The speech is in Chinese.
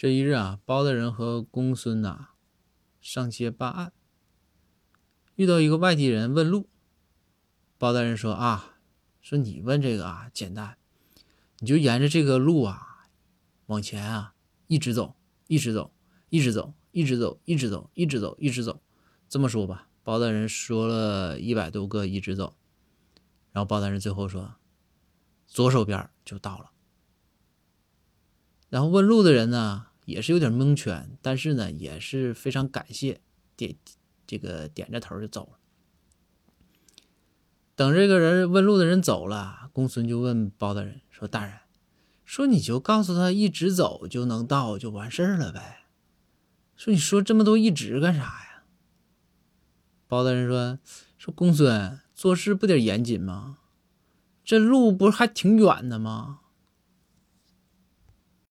这一日啊，包大人和公孙呐上街办案，遇到一个外地人问路。包大人说啊，说你问这个啊简单，你就沿着这个路啊往前啊一直走，一直走，一直走，一直走，一直走，一直走，一直走。这么说吧，包大人说了一百多个一直走，然后包大人最后说，左手边就到了。然后问路的人呢？也是有点蒙圈，但是呢，也是非常感谢，点这个点着头就走了。等这个人问路的人走了，公孙就问包大人说：“大人，说你就告诉他一直走就能到，就完事儿了呗。说你说这么多一直干啥呀？”包大人说：“说公孙做事不得严谨吗？这路不是还挺远的吗？